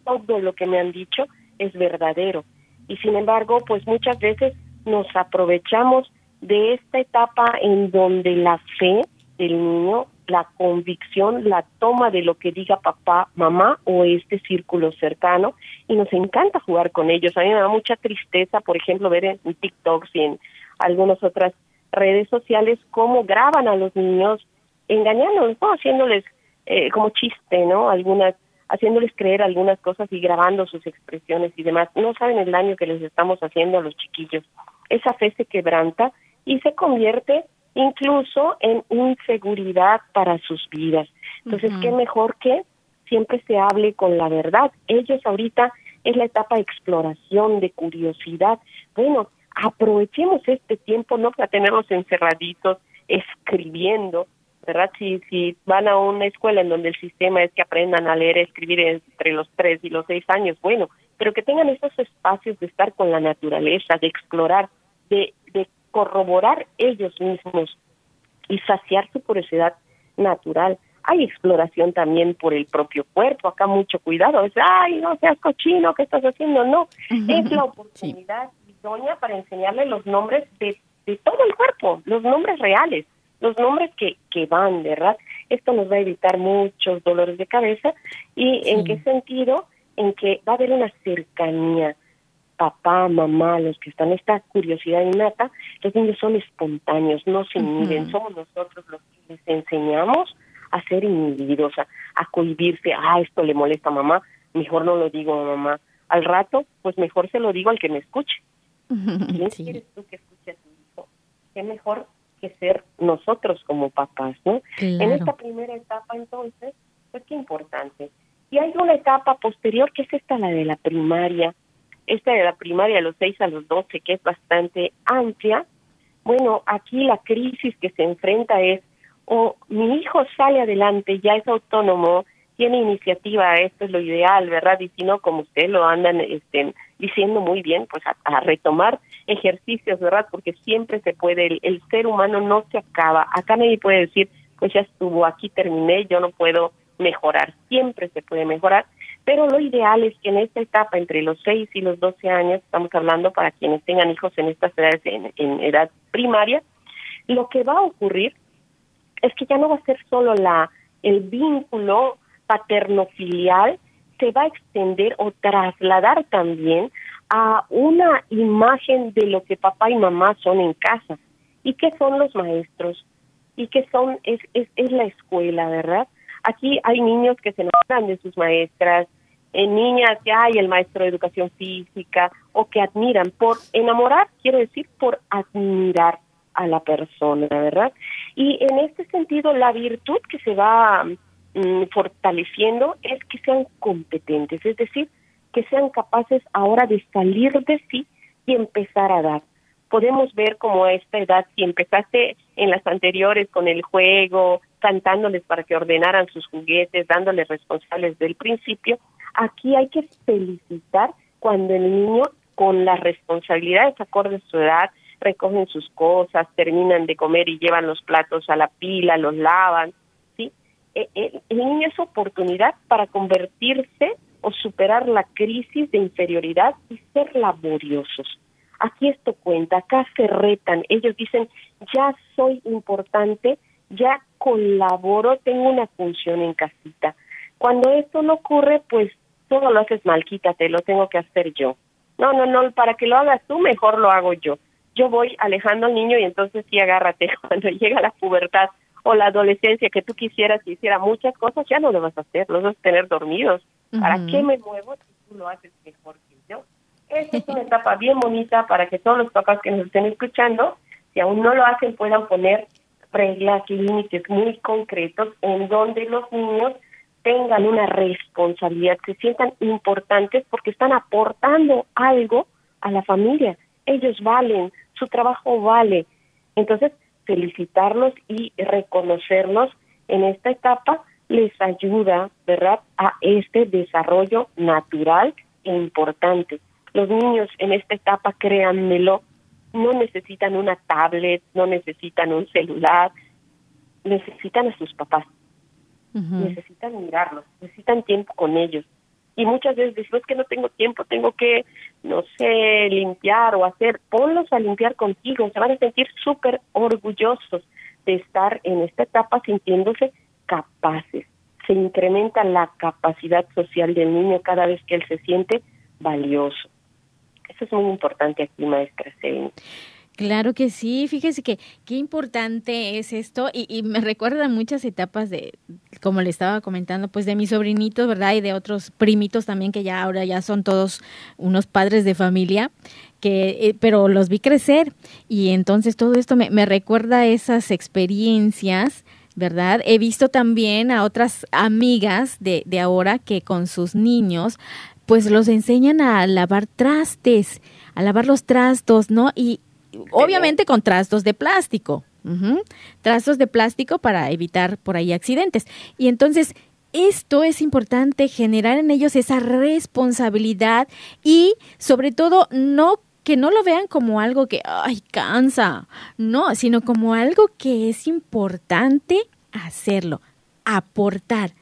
Todo lo que me han dicho es verdadero. Y sin embargo, pues muchas veces nos aprovechamos de esta etapa en donde la fe del niño la convicción, la toma de lo que diga papá, mamá o este círculo cercano y nos encanta jugar con ellos. A mí me da mucha tristeza, por ejemplo, ver en TikTok y en algunas otras redes sociales cómo graban a los niños engañándolos, ¿no? haciéndoles eh, como chiste, ¿no? Algunas haciéndoles creer algunas cosas y grabando sus expresiones y demás. No saben el daño que les estamos haciendo a los chiquillos. Esa fe se quebranta y se convierte incluso en inseguridad para sus vidas. Entonces, ¿qué mejor que siempre se hable con la verdad? Ellos ahorita es la etapa de exploración, de curiosidad. Bueno, aprovechemos este tiempo no para tenerlos encerraditos, escribiendo, ¿verdad? Si, si van a una escuela en donde el sistema es que aprendan a leer escribir entre los tres y los seis años, bueno, pero que tengan esos espacios de estar con la naturaleza, de explorar, de corroborar ellos mismos y saciar su curiosidad natural. hay exploración también por el propio cuerpo, acá mucho cuidado, es, ay, no seas cochino, ¿qué estás haciendo? No, es la oportunidad idónea para enseñarle los nombres de, de todo el cuerpo, los nombres reales, los nombres que, que van, ¿verdad? Esto nos va a evitar muchos dolores de cabeza y en qué sentido, en que va a haber una cercanía, papá, mamá, los que están, esta curiosidad innata, los niños son espontáneos, no se inhiben, somos nosotros los que les enseñamos a ser inhibidos, a, a cohibirse, ah, esto le molesta a mamá, mejor no lo digo a mamá. Al rato, pues mejor se lo digo al que me escuche. ¿Quién quieres tú que escuche a tu hijo? Qué mejor que ser nosotros como papás, ¿no? En esta primera etapa, entonces, pues qué importante. Y hay una etapa posterior que es esta, la de la primaria, esta de la primaria, a los 6 a los 12, que es bastante amplia. Bueno, aquí la crisis que se enfrenta es o mi hijo sale adelante, ya es autónomo, tiene iniciativa, esto es lo ideal, ¿verdad? Y si no, como usted lo andan este, diciendo muy bien, pues a, retomar ejercicios, ¿verdad? Porque siempre se puede, el, ser humano no se acaba. Acá nadie puede decir, pues ya estuvo, aquí terminé, yo no puedo mejorar, siempre se puede mejorar, pero lo ideal es que en esta etapa, entre los 6 y los 12 años, estamos hablando para quienes tengan hijos en estas edades, en edad primaria, lo que va a ocurrir es que ya no va a ser solo la el vínculo paterno-filial, se va a extender o trasladar también a una imagen de lo que papá y mamá son en casa. ¿Y qué son los maestros? ¿Y qué son? Es, es, es la escuela, ¿verdad? Aquí hay niños que se enamoran de sus maestras, en niñas que hay el maestro de educación física o que admiran. Por enamorar, quiero decir por admirar a la persona, ¿verdad? Y en este sentido, la virtud que se va mm, fortaleciendo es que sean competentes, es decir, que sean capaces ahora de salir de sí y empezar a dar. Podemos ver como a esta edad, si empezaste en las anteriores con el juego, cantándoles para que ordenaran sus juguetes, dándoles responsables del principio, aquí hay que felicitar cuando el niño con las responsabilidades acorde a su edad recogen sus cosas, terminan de comer y llevan los platos a la pila, los lavan, ¿sí? E, e, el, niño es oportunidad para convertirse o superar la crisis de inferioridad y ser laboriosos. Aquí esto cuenta, acá se retan, ellos dicen, ya soy importante, ya colaboro, tengo una función en casita. Cuando esto no ocurre, pues todo lo haces mal, quítate, lo tengo que hacer yo. No, no, no, para que lo hagas tú, mejor lo hago yo yo voy alejando al niño y entonces sí agárrate cuando llega la pubertad o la adolescencia que tú quisieras que hiciera muchas cosas, ya no lo vas a hacer, los vas a tener dormidos. ¿Para qué me muevo si tú lo haces mejor que yo? Esta es una etapa bien bonita para que todos los papás que nos estén escuchando, si aún no lo hacen, puedan poner reglas y límites muy concretos en donde los niños tengan una responsabilidad, se sientan importantes porque están aportando algo a la familia. Ellos valen, su trabajo vale. Entonces, felicitarlos y reconocerlos en esta etapa les ayuda, ¿verdad?, a este desarrollo natural e importante. Los niños en esta etapa, créanmelo, no necesitan una tablet, no necesitan un celular, necesitan a sus papás, necesitan mirarlos, necesitan tiempo con ellos y muchas veces decimos que no tengo tiempo, tengo que, no sé, limpiar o hacer, ponlos a limpiar contigo, se van a sentir súper orgullosos de estar en esta etapa sintiéndose capaces. Se incrementa la capacidad social del niño cada vez que él se siente valioso. Eso es muy importante aquí, maestra Claro que sí, fíjese que qué importante es esto y, me recuerda muchas etapas de, como le estaba comentando, pues de mis sobrinitos, ¿verdad? Y de otros primitos también que ya ahora ya son todos unos padres de familia, que, eh, pero los vi crecer y entonces todo esto me, me recuerda esas experiencias. ¿Verdad? He visto también a otras amigas de, de ahora que con sus niños, pues los enseñan a lavar trastes, a lavar los trastos, ¿no? Y, obviamente con trastos de plástico. Trastos de plástico para evitar por ahí accidentes. Y entonces, esto es importante, generar en ellos esa responsabilidad y sobre todo no que no lo vean como algo que, ay, cansa, no, sino como algo que es importante hacerlo. aportar.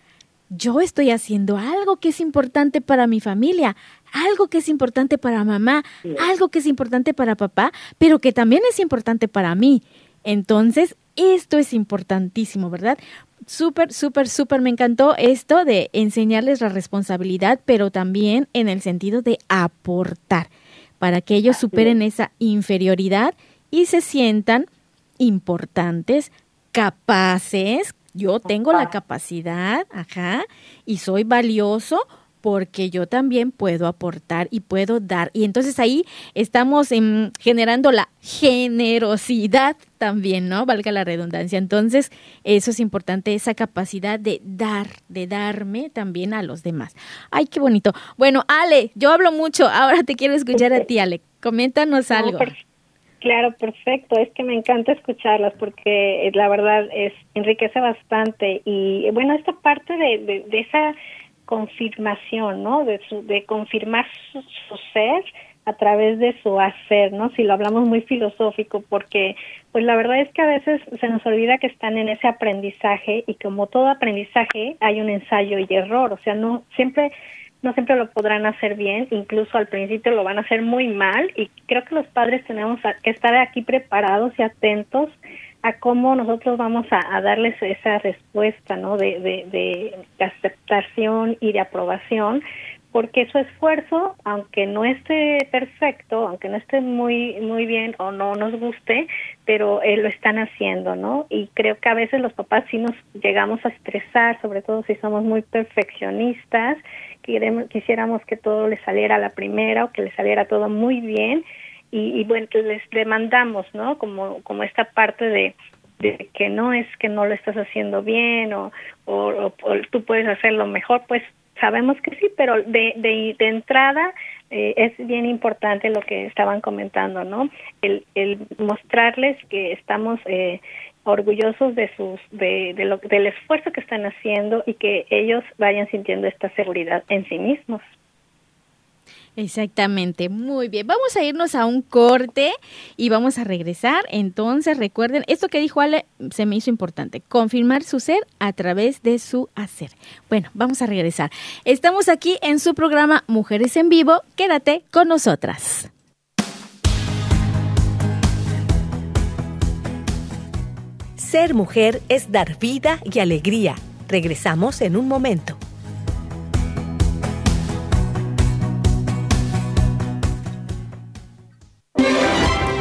Yo estoy haciendo algo que es importante para mi familia, algo que es importante para mamá, algo que es importante para papá, pero que también es importante para mí. Entonces, esto es importantísimo, ¿verdad? Súper, súper, súper me encantó esto de enseñarles la responsabilidad, pero también en el sentido de aportar, para que ellos superen esa inferioridad y se sientan importantes, capaces. Yo tengo la capacidad, ajá, y soy valioso porque yo también puedo aportar y puedo dar. Y entonces ahí estamos generando la generosidad también, ¿no? Valga la redundancia. Entonces, eso es importante, esa capacidad de dar, de darme también a los demás. Ay, qué bonito. Bueno, Ale, yo hablo mucho, ahora te quiero escuchar a ti, Ale. Coméntanos algo. Claro, perfecto. Es que me encanta escucharlas porque eh, la verdad es enriquece bastante y bueno esta parte de, de esa confirmación, ¿no? De, de confirmar su, ser a través de su hacer, ¿no? Si lo hablamos muy filosófico, porque pues la verdad es que a veces se nos olvida que están en ese aprendizaje y como todo aprendizaje hay un ensayo y error, o sea, no siempre no siempre lo podrán hacer bien, incluso al principio lo van a hacer muy mal y creo que los padres tenemos que estar aquí preparados y atentos a cómo nosotros vamos a, darles esa respuesta ¿no? De, aceptación y de aprobación, porque su esfuerzo, aunque no esté perfecto, aunque no esté muy muy bien o no nos guste, pero eh, lo están haciendo, ¿no? Y creo que a veces los papás sí nos llegamos a estresar, sobre todo si somos muy perfeccionistas, quisiéramos que todo le saliera a la primera o que le saliera todo muy bien y, bueno, les demandamos, ¿no? Como, como esta parte de, que no es que no lo estás haciendo bien o, o, tú puedes hacerlo mejor, pues sabemos que sí, pero de, de, de entrada eh, es bien importante lo que estaban comentando, ¿no? El, el mostrarles que estamos eh, orgullosos de sus de, de lo, del esfuerzo que están haciendo y que ellos vayan sintiendo esta seguridad en sí mismos. Exactamente, muy bien. Vamos a irnos a un corte y vamos a regresar. Entonces, recuerden, esto que dijo Ale se me hizo importante, confirmar su ser a través de su hacer. Bueno, vamos a regresar. Estamos aquí en su programa Mujeres en Vivo. Quédate con nosotras. Ser mujer es dar vida y alegría. Regresamos en un momento.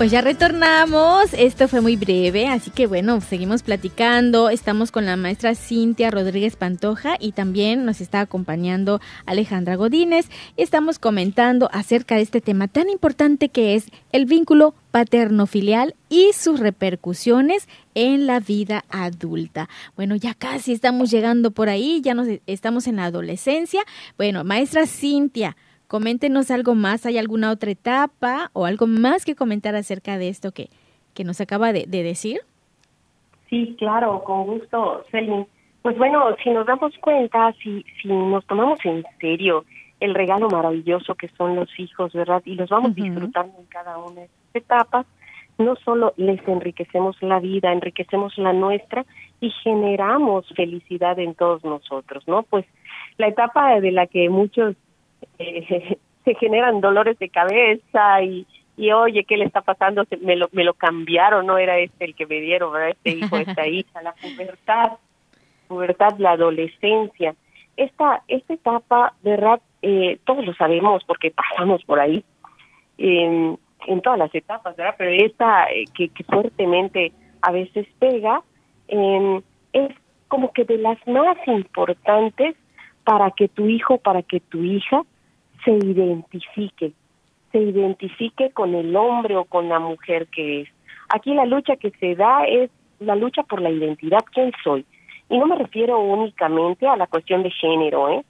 Pues ya retornamos, esto fue muy breve, así que bueno, seguimos platicando, estamos con la maestra Cintia Rodríguez Pantoja y también nos está acompañando Alejandra Godínez estamos comentando acerca de este tema tan importante que es el vínculo paterno-filial y sus repercusiones en la vida adulta. Bueno, ya casi estamos llegando por ahí, ya nos estamos en la adolescencia. Bueno, maestra Cintia, Coméntenos algo más, ¿hay alguna otra etapa o algo más que comentar acerca de esto que, que nos acaba de, decir? Sí, claro, con gusto, Selin. Pues bueno, si nos damos cuenta, si, si nos tomamos en serio el regalo maravilloso que son los hijos, ¿verdad? Y los vamos disfrutando en cada una de estas etapas, no solo les enriquecemos la vida, enriquecemos la nuestra y generamos felicidad en todos nosotros, ¿no? Pues la etapa de la que muchos eh, se generan dolores de cabeza y, y oye, ¿qué le está pasando? me, lo, me lo cambiaron, no era este el que me dieron, ¿verdad? Este hijo, esta hija, la pubertad, pubertad, la adolescencia. Esta, esta etapa, ¿verdad? Eh, todos lo sabemos porque pasamos por ahí en, en todas las etapas, ¿verdad? Pero esta eh, que, que, fuertemente a veces pega, es como que de las más importantes para que tu hijo, para que tu hija se identifique, se identifique con el hombre o con la mujer que es. Aquí la lucha que se da es la lucha por la identidad, quién soy. Y no me refiero únicamente a la cuestión de género, ¿eh?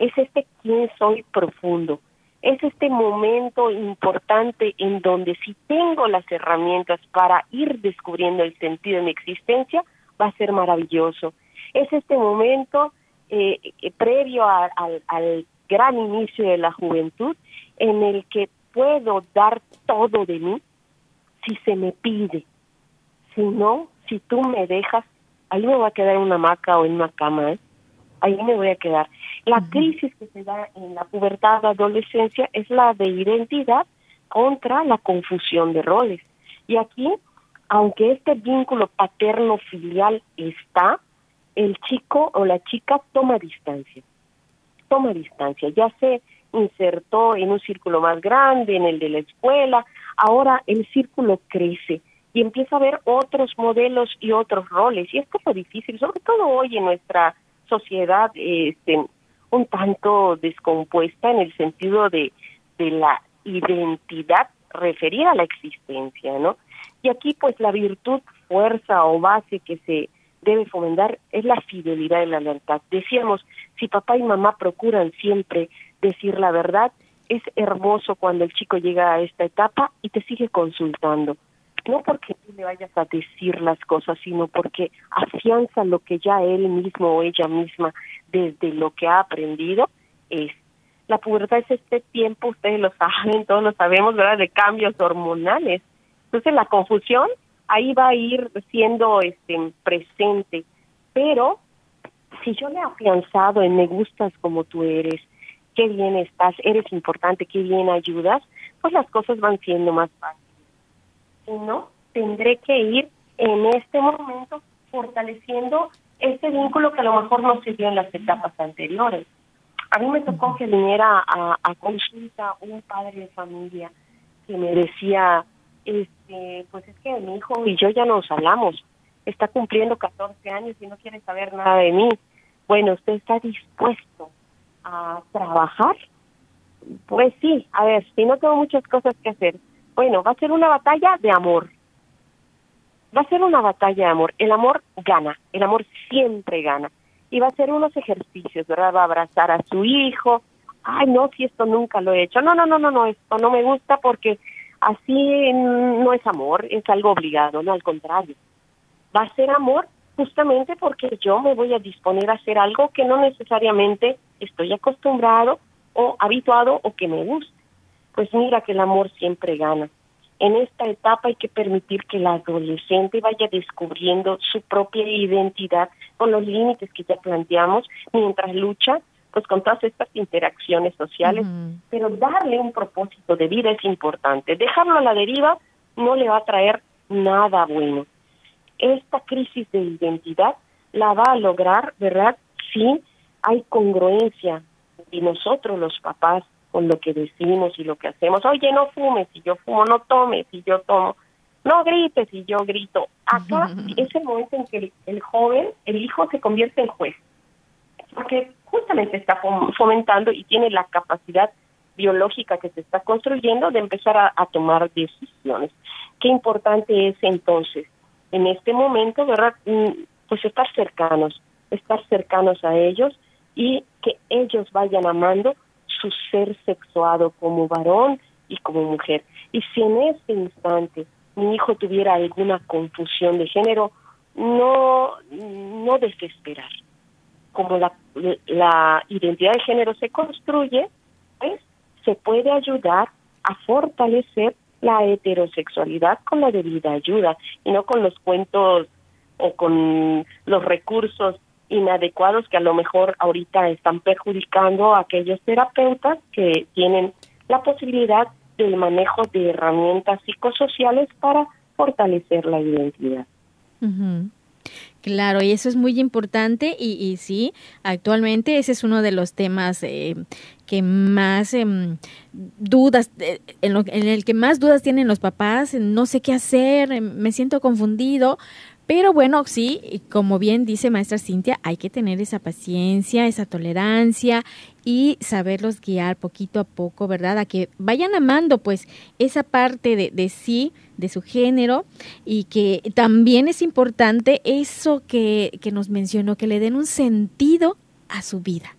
Es este quién soy profundo. Es este momento importante en donde si tengo las herramientas para ir descubriendo el sentido de mi existencia, va a ser maravilloso. Es este momento eh, eh, previo al gran inicio de la juventud en el que puedo dar todo de mí si se me pide. Si no, si tú me dejas, ahí me voy a quedar en una hamaca o en una cama, ¿eh? ahí me voy a quedar. La crisis que se da en la pubertad, la adolescencia, es la de identidad contra la confusión de roles. Y aquí, aunque este vínculo paterno-filial está, el chico o la chica toma distancia. Toma distancia. Ya se insertó en un círculo más grande, en el de la escuela, ahora el círculo crece y empieza a ver otros modelos y otros roles. Y esto es difícil, sobre todo hoy en nuestra sociedad este, un tanto descompuesta en el sentido de, de la identidad referida a la existencia, ¿no? Y aquí pues la virtud, fuerza o base que se debe fomentar es la fidelidad y la lealtad. Decíamos, si papá y mamá procuran siempre decir la verdad, es hermoso cuando el chico llega a esta etapa y te sigue consultando. No porque tú le vayas a decir las cosas, sino porque afianza lo que ya él mismo o ella misma, desde lo que ha aprendido, es. La pubertad es este tiempo, ustedes lo saben, todos lo sabemos, ¿verdad?, de cambios hormonales. Entonces la confusión ahí va a ir siendo este presente, pero si yo le he afianzado en me gustas como tú eres, qué bien estás, eres importante, qué bien ayudas, pues las cosas van siendo más fáciles. Si no, tendré que ir en este momento fortaleciendo ese vínculo que a lo mejor no se dio en las etapas anteriores. A mí me tocó que viniera a consulta un padre de familia que me decía, este, pues es que mi hijo y yo ya nos hablamos, está cumpliendo 14 años y no quiere saber nada de mí. Bueno, ¿usted está dispuesto a trabajar? Pues sí, a ver, si no tengo muchas cosas que hacer. Bueno, va a ser una batalla de amor. Va a ser una batalla de amor. El amor gana, el amor siempre gana. Y va a hacer unos ejercicios, ¿verdad? Va a abrazar a su hijo. Ay, no, si esto nunca lo he hecho. No, no, no, no, no, esto no me gusta porque así no es amor, es algo obligado, no al contrario. Va a ser amor justamente porque yo me voy a disponer a hacer algo que no necesariamente estoy acostumbrado o habituado o que me guste. Pues mira que el amor siempre gana. En esta etapa hay que permitir que el adolescente vaya descubriendo su propia identidad con los límites que ya planteamos mientras lucha pues con todas estas interacciones sociales, pero darle un propósito de vida es importante. Dejarlo a la deriva no le va a traer nada bueno. Esta crisis de identidad la va a lograr, ¿verdad? Si hay congruencia de nosotros los papás con lo que decimos y lo que hacemos. Oye, no fumes, si yo fumo, no tomes, si yo tomo. No grites, si yo grito. Acá es el momento en que el joven, el hijo, se convierte en juez porque justamente está fomentando y tiene la capacidad biológica que se está construyendo de empezar a, tomar decisiones. Qué importante es entonces, en este momento, ¿verdad? Mm, pues estar cercanos, estar cercanos a ellos y que ellos vayan amando su ser sexuado como varón y como mujer. Y si en este instante mi hijo tuviera alguna confusión de género, no, no desesperar como la, la identidad de género se construye, pues se puede ayudar a fortalecer la heterosexualidad con la debida ayuda y no con los cuentos o con los recursos inadecuados que a lo mejor ahorita están perjudicando a aquellos terapeutas que tienen la posibilidad del manejo de herramientas psicosociales para fortalecer la identidad. Claro, y eso es muy importante y, y sí, actualmente ese es uno de los temas eh, que más em, dudas, eh, en, en, el que más dudas tienen los papás, no sé qué hacer, em, me siento confundido, Pero bueno, sí, como bien dice maestra Cintia, hay que tener esa paciencia, esa tolerancia y saberlos guiar poquito a poco, ¿verdad? A que vayan amando pues esa parte de, de sí, de su género y que también es importante eso que, que nos mencionó, que le den un sentido a su vida.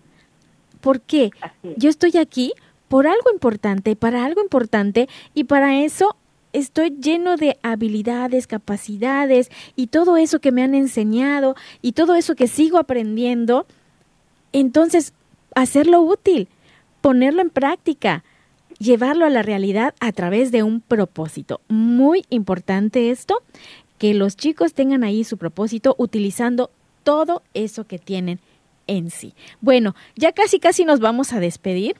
¿Por qué? Yo estoy aquí por algo importante, para algo importante y para eso estoy lleno de habilidades, capacidades y todo eso que me han enseñado y todo eso que sigo aprendiendo, entonces hacerlo útil, ponerlo en práctica, llevarlo a la realidad a través de un propósito. Muy importante esto, que los chicos tengan ahí su propósito utilizando todo eso que tienen en sí. Bueno, ya casi casi nos vamos a despedir.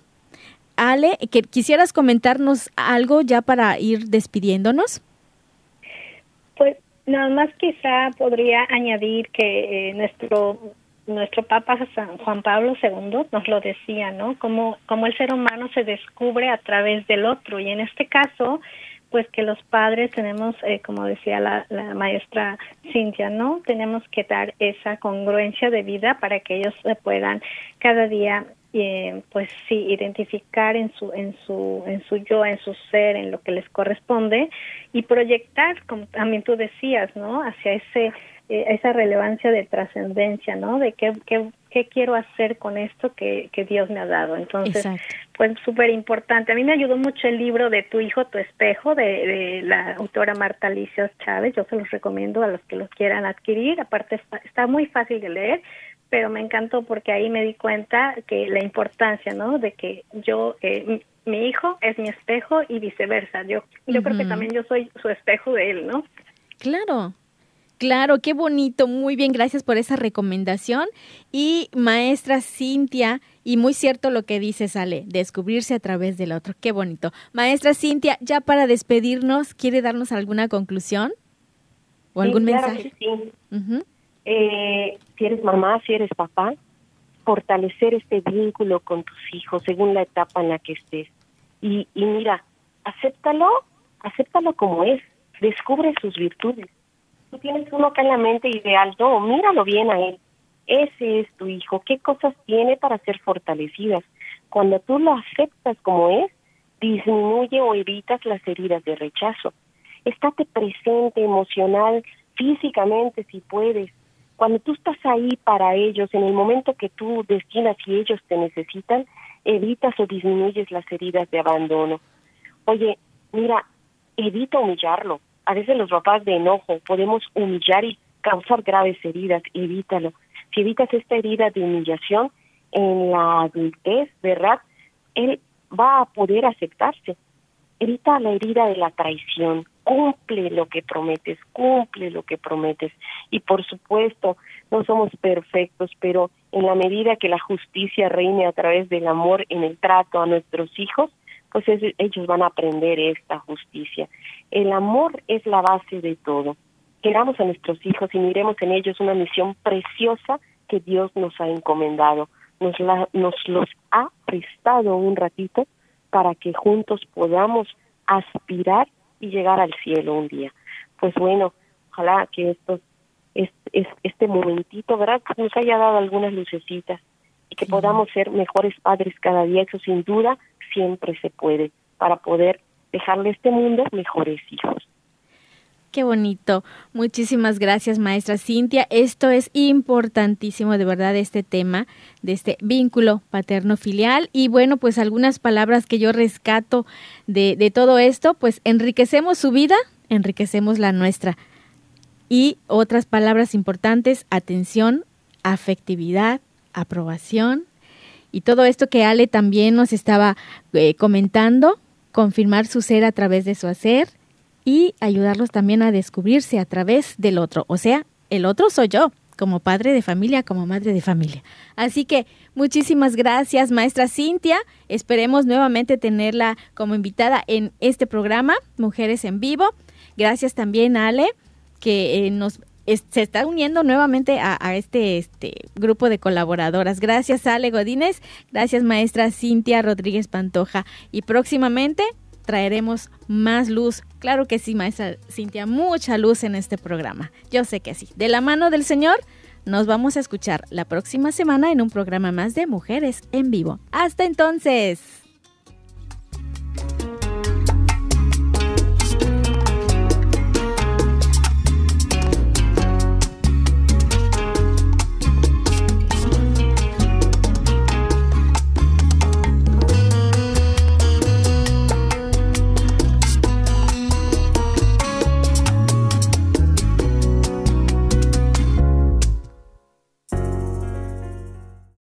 Ale, que quisieras comentarnos algo ya para ir despidiéndonos. Pues nada más quizá podría añadir que eh, nuestro nuestro Papa San Juan Pablo II nos lo decía, ¿no? Como, como el ser humano se descubre a través del otro y en este caso, pues que los padres tenemos, eh, como decía la, la maestra Cintia, ¿no? Tenemos que dar esa congruencia de vida para que ellos puedan cada día eh, pues sí identificar en su en su en su yo en su ser en lo que les corresponde y proyectar como también tú decías no hacia ese eh, esa relevancia de trascendencia no de qué, qué, qué quiero hacer con esto que, que Dios me ha dado. Entonces pues súper importante a mí me ayudó mucho el libro de tu hijo tu espejo de, de la autora Marta Alicia Chávez. Yo se los recomiendo a los que los quieran adquirir. Aparte está, está muy fácil de leer pero me encantó porque ahí me di cuenta que la importancia, ¿no? De que yo, eh, mi, hijo es mi espejo y viceversa. Yo, yo creo que también yo soy su espejo de él, ¿no? Claro. Claro, qué bonito, muy bien, gracias por esa recomendación. Y maestra Cintia, y muy cierto lo que dice Sale, descubrirse a través del otro, qué bonito. Maestra Cintia, ya para despedirnos, ¿quiere darnos alguna conclusión? ¿O algún mensaje? sí eh, si eres mamá, si eres papá, fortalecer este vínculo con tus hijos según la etapa en la que estés. Y, mira, acéptalo, acéptalo como es, descubre sus virtudes. Tú tienes uno acá en la mente ideal, no, míralo bien a él. Ese es tu hijo, qué cosas tiene para ser fortalecidas. Cuando tú lo aceptas como es, disminuye o evitas las heridas de rechazo. Estate presente emocional, físicamente si puedes, cuando tú estás ahí para ellos, en el momento que tú destinas y ellos te necesitan, evitas o disminuyes las heridas de abandono. Oye, mira, evita humillarlo. A veces los papás de enojo podemos humillar y causar graves heridas, evítalo. Si evitas esta herida de humillación en la adultez, ¿verdad? Él va a poder aceptarse. Evita la herida de la traición, cumple lo que prometes, cumple lo que prometes. Y por supuesto, no somos perfectos, pero en la medida que la justicia reine a través del amor en el trato a nuestros hijos, pues ellos van a aprender esta justicia. El amor es la base de todo. Queramos a nuestros hijos y miremos en ellos una misión preciosa que Dios nos ha encomendado. Nos, los ha prestado un ratito para que juntos podamos aspirar y llegar al cielo un día. Pues bueno, ojalá que esto, es, este momentito, ¿verdad? Nos haya dado algunas lucecitas y que podamos ser mejores padres cada día, eso sin duda siempre se puede, para poder dejarle a este mundo mejores hijos. Qué bonito. Muchísimas gracias, maestra Cintia. Esto es importantísimo, de verdad, este tema de este vínculo paterno-filial. Y bueno, pues algunas palabras que yo rescato de, de todo esto, pues enriquecemos su vida, enriquecemos la nuestra. Y otras palabras importantes, atención, afectividad, aprobación. Y todo esto que Ale también nos estaba eh, comentando, confirmar su ser a través de su hacer y ayudarlos también a descubrirse a través del otro. O sea, el otro soy yo, como padre de familia, como madre de familia. Así que muchísimas gracias, maestra Cintia. Esperemos nuevamente tenerla como invitada en este programa, Mujeres en Vivo. Gracias también Ale, que eh, nos se está uniendo nuevamente a, a, este, este grupo de colaboradoras. Gracias, Ale Godínez. Gracias, maestra Cintia Rodríguez Pantoja. Y próximamente traeremos más luz. Claro que sí, maestra Cintia, mucha luz en este programa. Yo sé que sí. De la mano del Señor, nos vamos a escuchar la próxima semana en un programa más de Mujeres en Vivo. Hasta entonces.